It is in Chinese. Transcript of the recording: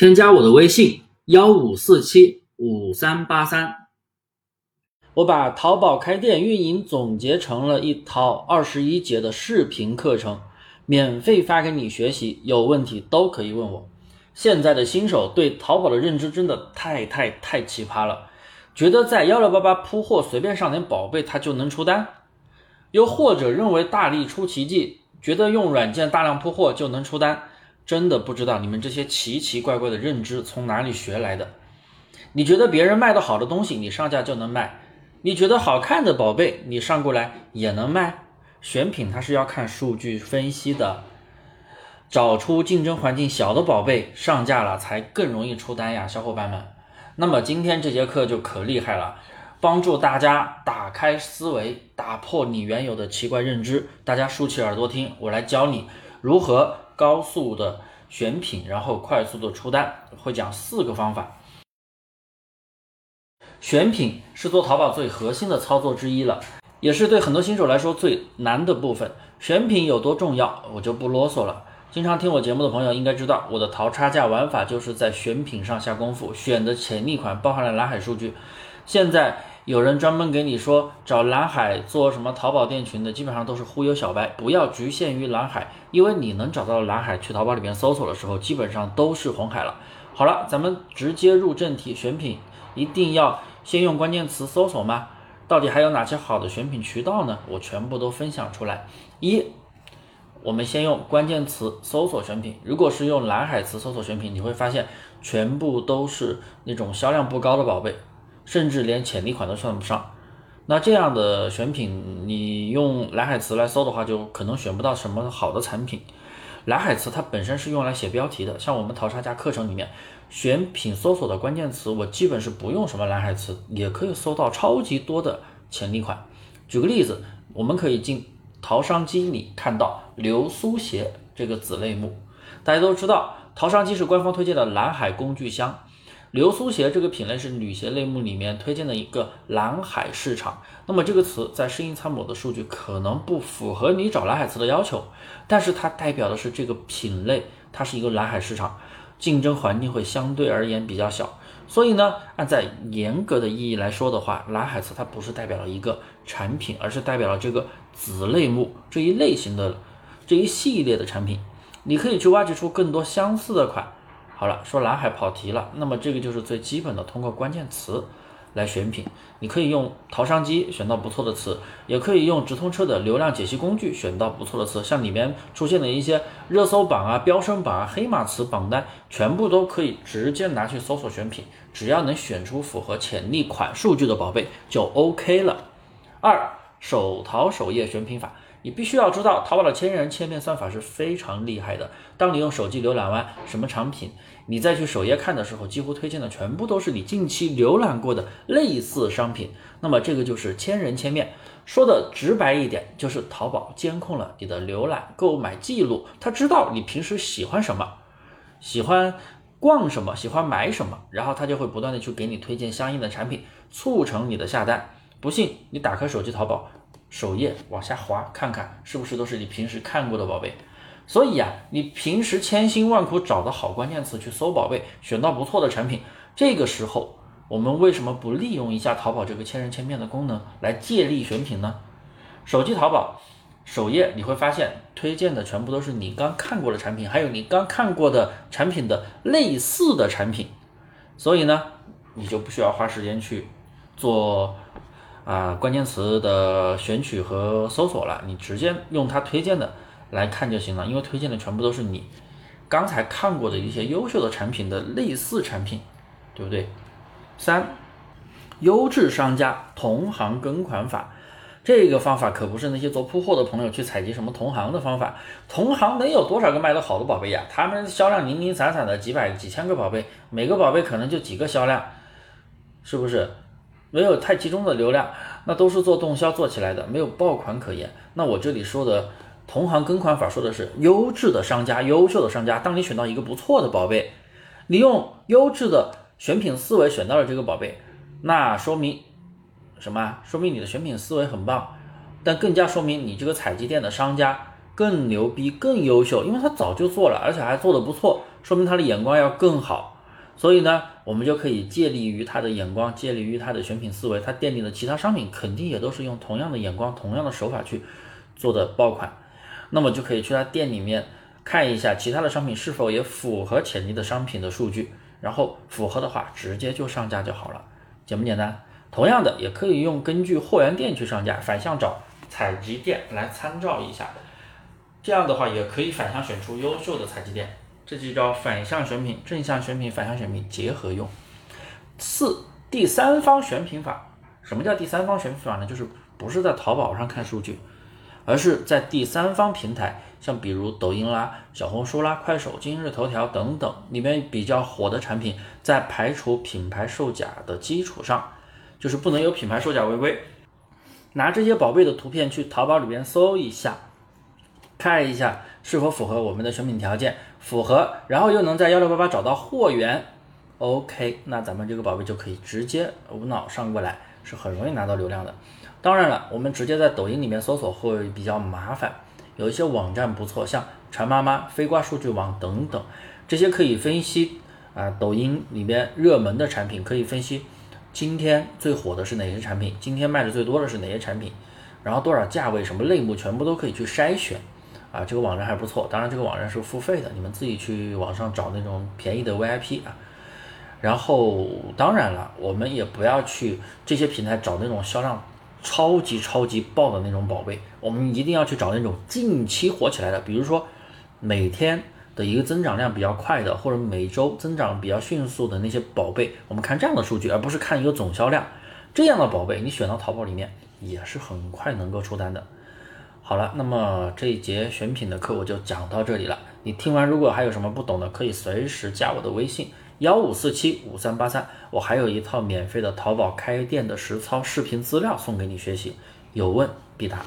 添加我的微信幺五四七五三八三，我把淘宝开店运营总结成了一套二十一节的视频课程，免费发给你学习，有问题都可以问我。现在的新手对淘宝的认知真的太太太奇葩了，觉得在幺六八八铺货随便上点宝贝它就能出单，又或者认为大力出奇迹，觉得用软件大量铺货就能出单。真的不知道你们这些奇奇怪怪的认知从哪里学来的？你觉得别人卖的好的东西，你上架就能卖；你觉得好看的宝贝，你上过来也能卖。选品它是要看数据分析的，找出竞争环境小的宝贝上架了，才更容易出单呀，小伙伴们。那么今天这节课就可厉害了，帮助大家打开思维，打破你原有的奇怪认知。大家竖起耳朵听，我来教你如何。高速的选品，然后快速的出单，会讲四个方法。选品是做淘宝最核心的操作之一了，也是对很多新手来说最难的部分。选品有多重要，我就不啰嗦了。经常听我节目的朋友应该知道，我的淘差价玩法就是在选品上下功夫，选的潜力款包含了蓝海数据。现在。有人专门给你说找蓝海做什么淘宝店群的，基本上都是忽悠小白。不要局限于蓝海，因为你能找到蓝海，去淘宝里面搜索的时候，基本上都是红海了。好了，咱们直接入正题，选品一定要先用关键词搜索吗？到底还有哪些好的选品渠道呢？我全部都分享出来。一，我们先用关键词搜索选品。如果是用蓝海词搜索选品，你会发现全部都是那种销量不高的宝贝。甚至连潜力款都算不上，那这样的选品，你用蓝海词来搜的话，就可能选不到什么好的产品。蓝海词它本身是用来写标题的，像我们淘差价课程里面选品搜索的关键词，我基本是不用什么蓝海词，也可以搜到超级多的潜力款。举个例子，我们可以进淘商机里看到流苏鞋这个子类目，大家都知道，淘商机是官方推荐的蓝海工具箱。流苏鞋这个品类是女鞋类目里面推荐的一个蓝海市场。那么这个词在适应参谋的数据可能不符合你找蓝海词的要求，但是它代表的是这个品类，它是一个蓝海市场，竞争环境会相对而言比较小。所以呢，按在严格的意义来说的话，蓝海词它不是代表了一个产品，而是代表了这个子类目这一类型的这一系列的产品。你可以去挖掘出更多相似的款。好了，说蓝海跑题了，那么这个就是最基本的，通过关键词来选品。你可以用淘商机选到不错的词，也可以用直通车的流量解析工具选到不错的词。像里面出现的一些热搜榜啊、飙升榜啊、黑马词榜单，全部都可以直接拿去搜索选品，只要能选出符合潜力款数据的宝贝就 OK 了。二手淘首页选品法。你必须要知道，淘宝的千人千面算法是非常厉害的。当你用手机浏览完什么产品，你再去首页看的时候，几乎推荐的全部都是你近期浏览过的类似商品。那么这个就是千人千面。说的直白一点，就是淘宝监控了你的浏览购买记录，他知道你平时喜欢什么，喜欢逛什么，喜欢买什么，然后他就会不断的去给你推荐相应的产品，促成你的下单。不信，你打开手机淘宝。首页往下滑，看看是不是都是你平时看过的宝贝。所以啊，你平时千辛万苦找的好关键词去搜宝贝，选到不错的产品，这个时候我们为什么不利用一下淘宝这个千人千面的功能来借力选品呢？手机淘宝首页你会发现推荐的全部都是你刚看过的产品，还有你刚看过的产品的类似的产品，所以呢，你就不需要花时间去做。啊，关键词的选取和搜索了，你直接用它推荐的来看就行了，因为推荐的全部都是你刚才看过的一些优秀的产品的类似产品，对不对？三，优质商家同行跟款法，这个方法可不是那些做铺货的朋友去采集什么同行的方法，同行能有多少个卖得好的宝贝呀？他们销量零零散散的几百几千个宝贝，每个宝贝可能就几个销量，是不是？没有太集中的流量，那都是做动销做起来的，没有爆款可言。那我这里说的同行跟款法，说的是优质的商家、优秀的商家。当你选到一个不错的宝贝，你用优质的选品思维选到了这个宝贝，那说明什么？说明你的选品思维很棒，但更加说明你这个采集店的商家更牛逼、更优秀，因为他早就做了，而且还做的不错，说明他的眼光要更好。所以呢，我们就可以借力于他的眼光，借力于他的选品思维，他店里的其他商品肯定也都是用同样的眼光、同样的手法去做的爆款，那么就可以去他店里面看一下其他的商品是否也符合潜力的商品的数据，然后符合的话直接就上架就好了，简不简单？同样的，也可以用根据货源店去上架，反向找采集店来参照一下，这样的话也可以反向选出优秀的采集店。这就叫反向选品、正向选品、反向选品结合用。四、第三方选品法。什么叫第三方选品法呢？就是不是在淘宝上看数据，而是在第三方平台，像比如抖音啦、小红书啦、快手、今日头条等等里面比较火的产品，在排除品牌售假的基础上，就是不能有品牌售假违规。拿这些宝贝的图片去淘宝里边搜一下，看一下。是否符合我们的选品条件？符合，然后又能在幺六八八找到货源，OK，那咱们这个宝贝就可以直接无脑上过来，是很容易拿到流量的。当然了，我们直接在抖音里面搜索会比较麻烦，有一些网站不错，像馋妈妈、飞瓜数据网等等，这些可以分析啊，抖音里面热门的产品，可以分析今天最火的是哪些产品，今天卖的最多的是哪些产品，然后多少价位，什么类目，全部都可以去筛选。啊，这个网站还不错，当然这个网站是付费的，你们自己去网上找那种便宜的 VIP 啊。然后当然了，我们也不要去这些平台找那种销量超级超级爆的那种宝贝，我们一定要去找那种近期火起来的，比如说每天的一个增长量比较快的，或者每周增长比较迅速的那些宝贝，我们看这样的数据，而不是看一个总销量。这样的宝贝你选到淘宝里面也是很快能够出单的。好了，那么这一节选品的课我就讲到这里了。你听完如果还有什么不懂的，可以随时加我的微信幺五四七五三八三，我还有一套免费的淘宝开店的实操视频资料送给你学习，有问必答。